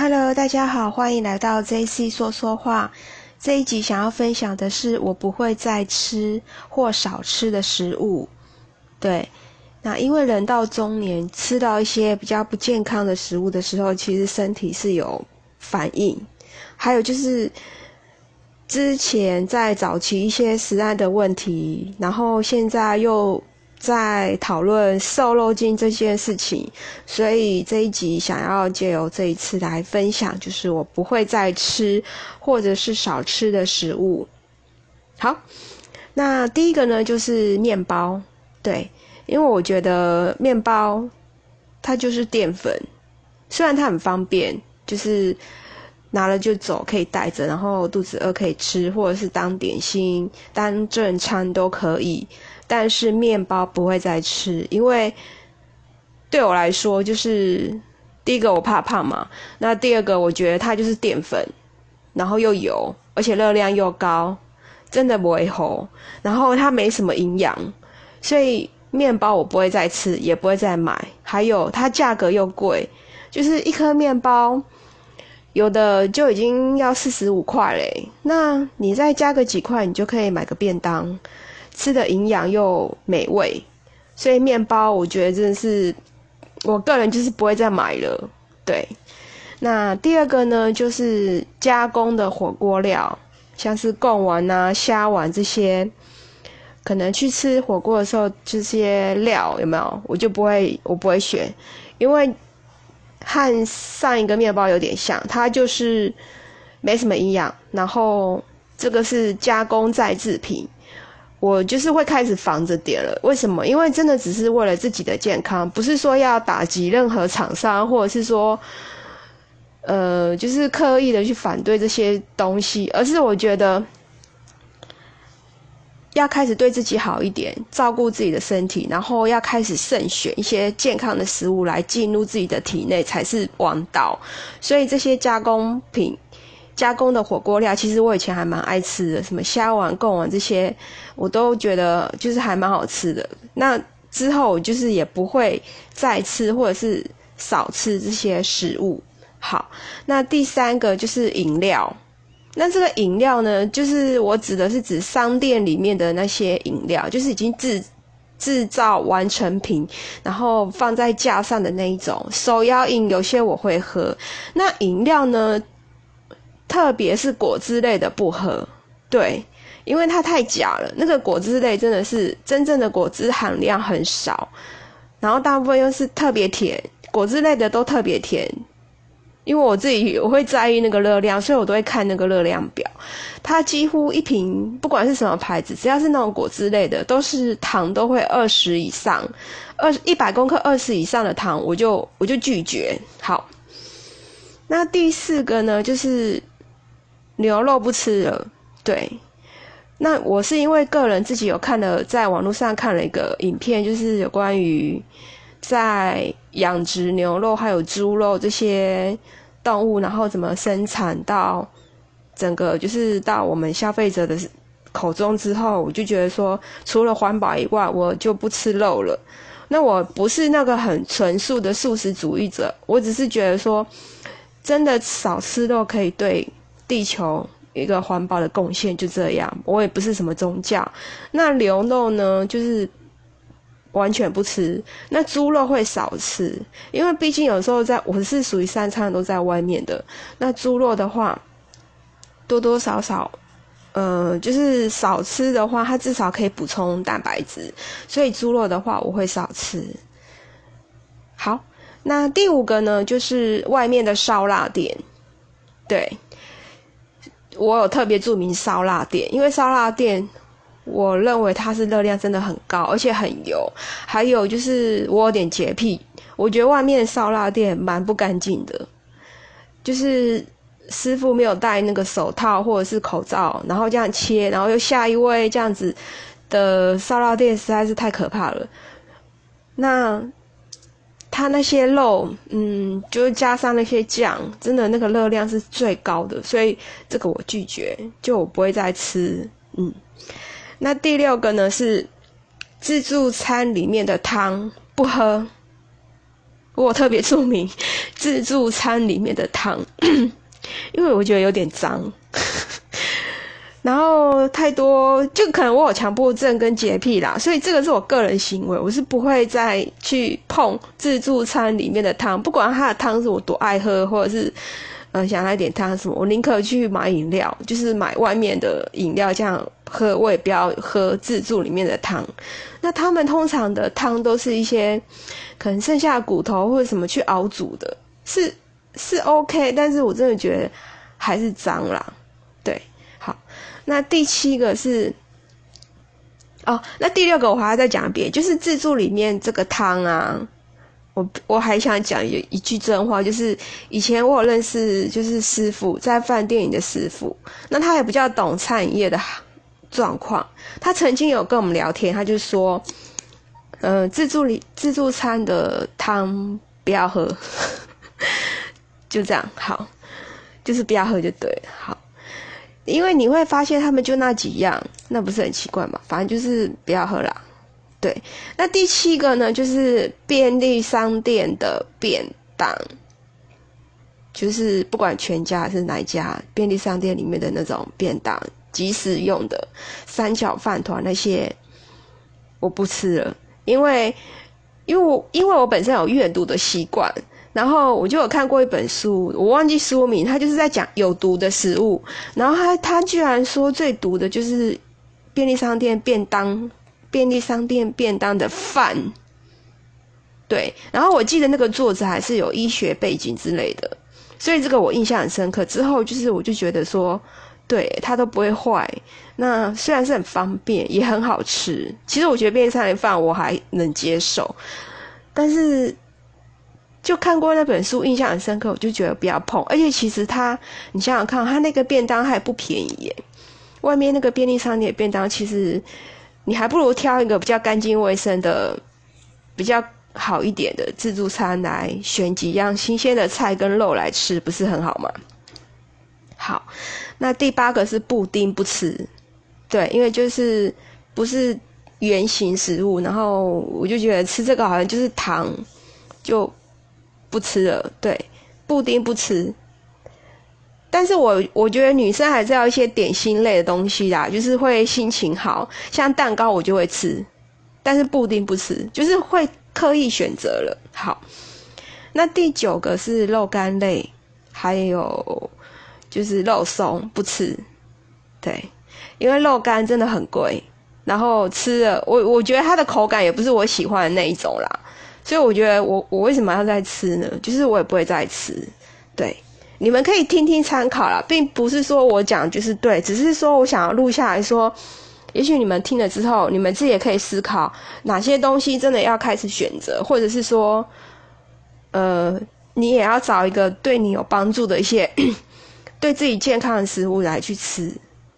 Hello，大家好，欢迎来到 JC 说说话。这一集想要分享的是我不会再吃或少吃的食物。对，那因为人到中年，吃到一些比较不健康的食物的时候，其实身体是有反应。还有就是之前在早期一些食安的问题，然后现在又。在讨论瘦肉精这件事情，所以这一集想要借由这一次来分享，就是我不会再吃或者是少吃的食物。好，那第一个呢就是面包，对，因为我觉得面包它就是淀粉，虽然它很方便，就是拿了就走，可以带着，然后肚子饿可以吃，或者是当点心、当正餐都可以。但是面包不会再吃，因为对我来说，就是第一个我怕胖嘛，那第二个我觉得它就是淀粉，然后又油，而且热量又高，真的不会齁。然后它没什么营养，所以面包我不会再吃，也不会再买。还有它价格又贵，就是一颗面包有的就已经要四十五块嘞，那你再加个几块，你就可以买个便当。吃的营养又美味，所以面包我觉得真的是，我个人就是不会再买了。对，那第二个呢，就是加工的火锅料，像是贡丸啊、虾丸这些，可能去吃火锅的时候，这些料有没有，我就不会，我不会选，因为和上一个面包有点像，它就是没什么营养，然后这个是加工再制品。我就是会开始防着点了，为什么？因为真的只是为了自己的健康，不是说要打击任何厂商，或者是说，呃，就是刻意的去反对这些东西，而是我觉得要开始对自己好一点，照顾自己的身体，然后要开始慎选一些健康的食物来进入自己的体内才是王道。所以这些加工品。加工的火锅料，其实我以前还蛮爱吃的，什么虾丸、贡丸这些，我都觉得就是还蛮好吃的。那之后就是也不会再吃或者是少吃这些食物。好，那第三个就是饮料。那这个饮料呢，就是我指的是指商店里面的那些饮料，就是已经制制造完成品，然后放在架上的那一种手摇饮。有些我会喝。那饮料呢？特别是果汁类的不喝，对，因为它太假了。那个果汁类真的是真正的果汁含量很少，然后大部分又是特别甜，果汁类的都特别甜。因为我自己我会在意那个热量，所以我都会看那个热量表。它几乎一瓶不管是什么牌子，只要是那种果汁类的，都是糖都会二十以上，二一百公克二十以上的糖，我就我就拒绝。好，那第四个呢，就是。牛肉不吃了，对。那我是因为个人自己有看了，在网络上看了一个影片，就是有关于在养殖牛肉还有猪肉这些动物，然后怎么生产到整个就是到我们消费者的口中之后，我就觉得说，除了环保以外，我就不吃肉了。那我不是那个很纯素的素食主义者，我只是觉得说，真的少吃肉可以对。地球一个环保的贡献就这样，我也不是什么宗教。那牛肉呢，就是完全不吃。那猪肉会少吃，因为毕竟有时候在我是属于三餐都在外面的。那猪肉的话，多多少少，呃，就是少吃的话，它至少可以补充蛋白质。所以猪肉的话，我会少吃。好，那第五个呢，就是外面的烧腊店，对。我有特别注明烧腊店，因为烧腊店，我认为它是热量真的很高，而且很油。还有就是我有点洁癖，我觉得外面烧腊店蛮不干净的，就是师傅没有戴那个手套或者是口罩，然后这样切，然后又下一位这样子的烧腊店实在是太可怕了。那。它那些肉，嗯，就加上那些酱，真的那个热量是最高的，所以这个我拒绝，就我不会再吃。嗯，那第六个呢是自助餐里面的汤不喝，我特别注明 自助餐里面的汤，因为我觉得有点脏。然后太多，就可能我有强迫症跟洁癖啦，所以这个是我个人行为，我是不会再去碰自助餐里面的汤，不管它的汤是我多爱喝，或者是呃想来点汤什么，我宁可去买饮料，就是买外面的饮料这样喝，我也不要喝自助里面的汤。那他们通常的汤都是一些可能剩下骨头或者什么去熬煮的，是是 OK，但是我真的觉得还是脏啦，对，好。那第七个是，哦，那第六个我还要再讲一遍，就是自助里面这个汤啊，我我还想讲有一句真话，就是以前我有认识就是师傅在饭店里的师傅，那他也比较懂餐饮业的状况，他曾经有跟我们聊天，他就说，嗯，自助里自助餐的汤不要喝，就这样，好，就是不要喝就对，好。因为你会发现他们就那几样，那不是很奇怪吗？反正就是不要喝啦。对，那第七个呢，就是便利商店的便当，就是不管全家还是哪一家便利商店里面的那种便当，即食用的三角饭团那些，我不吃了，因为因为我因为我本身有阅读的习惯。然后我就有看过一本书，我忘记书名，他就是在讲有毒的食物。然后他他居然说最毒的就是便利商店便当，便利商店便当的饭。对，然后我记得那个作者还是有医学背景之类的，所以这个我印象很深刻。之后就是我就觉得说，对它都不会坏。那虽然是很方便，也很好吃。其实我觉得便利商店饭我还能接受，但是。就看过那本书，印象很深刻，我就觉得不要碰。而且其实它，你想想看，它那个便当还不便宜耶。外面那个便利商店便当，其实你还不如挑一个比较干净卫生的、比较好一点的自助餐来选几样新鲜的菜跟肉来吃，不是很好吗？好，那第八个是布丁不吃，对，因为就是不是圆形食物，然后我就觉得吃这个好像就是糖，就。不吃了，对，布丁不吃。但是我我觉得女生还是要一些点心类的东西啦，就是会心情好，像蛋糕我就会吃，但是布丁不吃，就是会刻意选择了。好，那第九个是肉干类，还有就是肉松不吃，对，因为肉干真的很贵，然后吃了我我觉得它的口感也不是我喜欢的那一种啦。所以我觉得我我为什么要再吃呢？就是我也不会再吃，对，你们可以听听参考啦，并不是说我讲就是对，只是说我想要录下来说，也许你们听了之后，你们自己也可以思考哪些东西真的要开始选择，或者是说，呃，你也要找一个对你有帮助的一些 对自己健康的食物来去吃。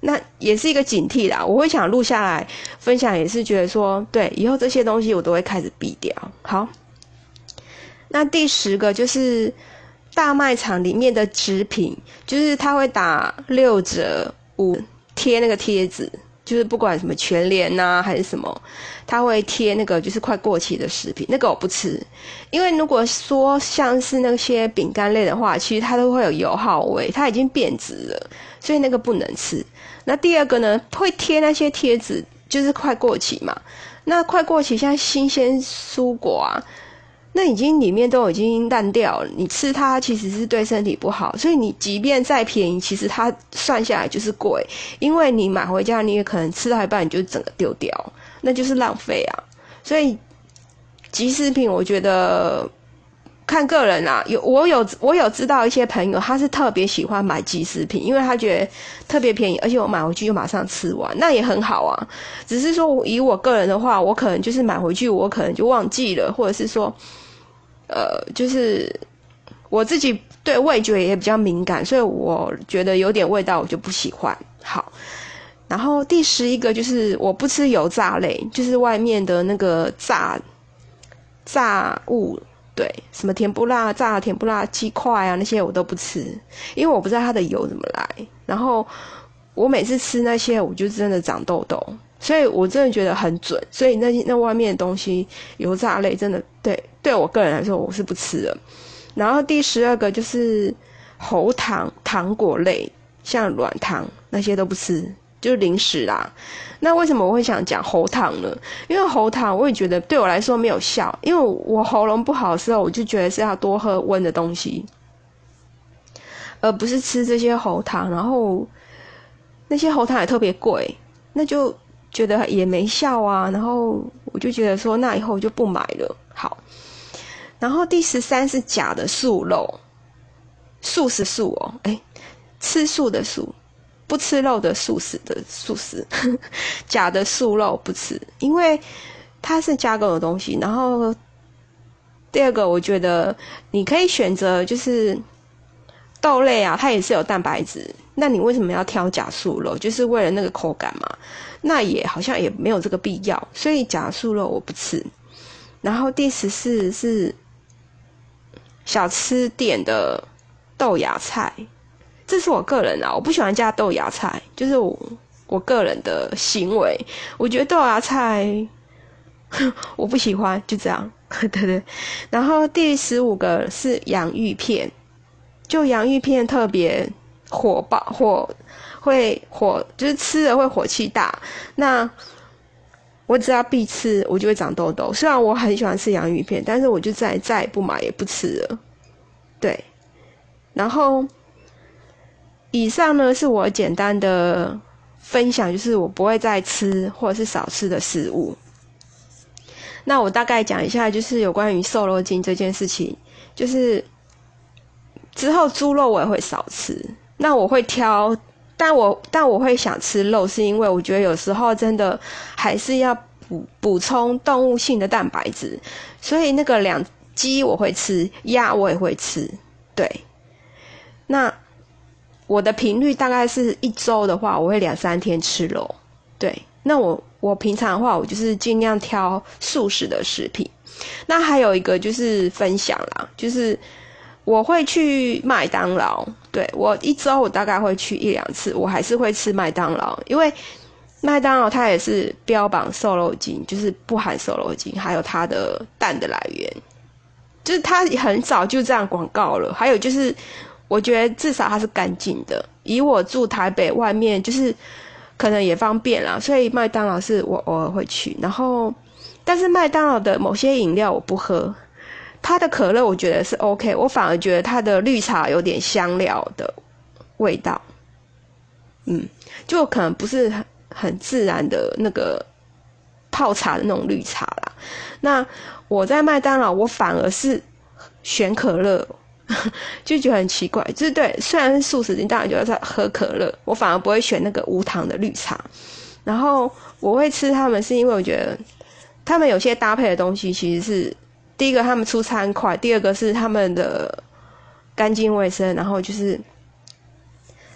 那也是一个警惕啦，我会想录下来分享，也是觉得说，对，以后这些东西我都会开始避掉。好，那第十个就是大卖场里面的纸品，就是他会打六折五贴那个贴纸。就是不管什么全联呐还是什么，他会贴那个就是快过期的食品，那个我不吃，因为如果说像是那些饼干类的话，其实它都会有油耗味，它已经变质了，所以那个不能吃。那第二个呢，会贴那些贴纸，就是快过期嘛。那快过期像新鲜蔬果啊。那已经里面都已经烂掉了，你吃它其实是对身体不好，所以你即便再便宜，其实它算下来就是贵，因为你买回家你也可能吃到一半你就整个丢掉，那就是浪费啊。所以，即食品我觉得看个人啦，有我有我有知道一些朋友，他是特别喜欢买即食品，因为他觉得特别便宜，而且我买回去就马上吃完，那也很好啊。只是说以我个人的话，我可能就是买回去我可能就忘记了，或者是说。呃，就是我自己对味觉也比较敏感，所以我觉得有点味道我就不喜欢。好，然后第十一个就是我不吃油炸类，就是外面的那个炸炸物，对，什么甜不辣、炸甜不辣鸡块啊那些我都不吃，因为我不知道它的油怎么来。然后我每次吃那些，我就真的长痘痘。所以我真的觉得很准，所以那那外面的东西油炸类真的对，对我个人来说，我是不吃的。然后第十二个就是喉糖糖果类，像软糖那些都不吃，就是零食啦。那为什么我会想讲喉糖呢？因为喉糖我也觉得对我来说没有效，因为我喉咙不好的时候，我就觉得是要多喝温的东西，而不是吃这些喉糖。然后那些喉糖也特别贵，那就觉得也没效啊。然后我就觉得说，那以后就不买了。好，然后第十三是假的素肉，素是素哦，哎，吃素的素。不吃肉的素食的素食，假的素肉不吃，因为它是加工的东西。然后第二个，我觉得你可以选择就是豆类啊，它也是有蛋白质。那你为什么要挑假素肉？就是为了那个口感嘛？那也好像也没有这个必要。所以假素肉我不吃。然后第十四是小吃店的豆芽菜。这是我个人啊，我不喜欢加豆芽菜，就是我我个人的行为。我觉得豆芽菜 我不喜欢，就这样，对对。然后第十五个是洋芋片，就洋芋片特别火爆，火会火，就是吃了会火气大。那我只要必吃，我就会长痘痘。虽然我很喜欢吃洋芋片，但是我就再再也不买也不吃了。对，然后。以上呢是我简单的分享，就是我不会再吃或者是少吃的食物。那我大概讲一下，就是有关于瘦肉精这件事情，就是之后猪肉我也会少吃。那我会挑，但我但我会想吃肉，是因为我觉得有时候真的还是要补补充动物性的蛋白质，所以那个两鸡我会吃，鸭我也会吃。对，那。我的频率大概是一周的话，我会两三天吃肉。对，那我我平常的话，我就是尽量挑素食的食品。那还有一个就是分享啦，就是我会去麦当劳。对我一周我大概会去一两次，我还是会吃麦当劳，因为麦当劳它也是标榜瘦肉精，就是不含瘦肉精，还有它的蛋的来源，就是它很早就这样广告了。还有就是。我觉得至少它是干净的。以我住台北，外面就是可能也方便啦，所以麦当劳是我偶尔会去。然后，但是麦当劳的某些饮料我不喝，它的可乐我觉得是 OK，我反而觉得它的绿茶有点香料的味道，嗯，就可能不是很很自然的那个泡茶的那种绿茶啦。那我在麦当劳，我反而是选可乐。就觉得很奇怪，就是对，虽然是素食，你当然就要在喝可乐，我反而不会选那个无糖的绿茶。然后我会吃他们，是因为我觉得他们有些搭配的东西，其实是第一个他们出餐快，第二个是他们的干净卫生，然后就是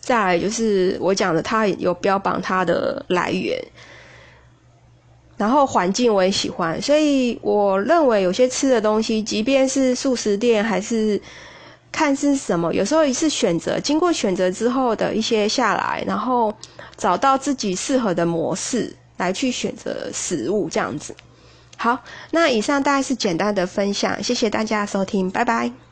再来就是我讲的，他有标榜他的来源。然后环境我也喜欢，所以我认为有些吃的东西，即便是素食店还是。看是什么，有时候也是选择，经过选择之后的一些下来，然后找到自己适合的模式来去选择食物，这样子。好，那以上大概是简单的分享，谢谢大家收听，拜拜。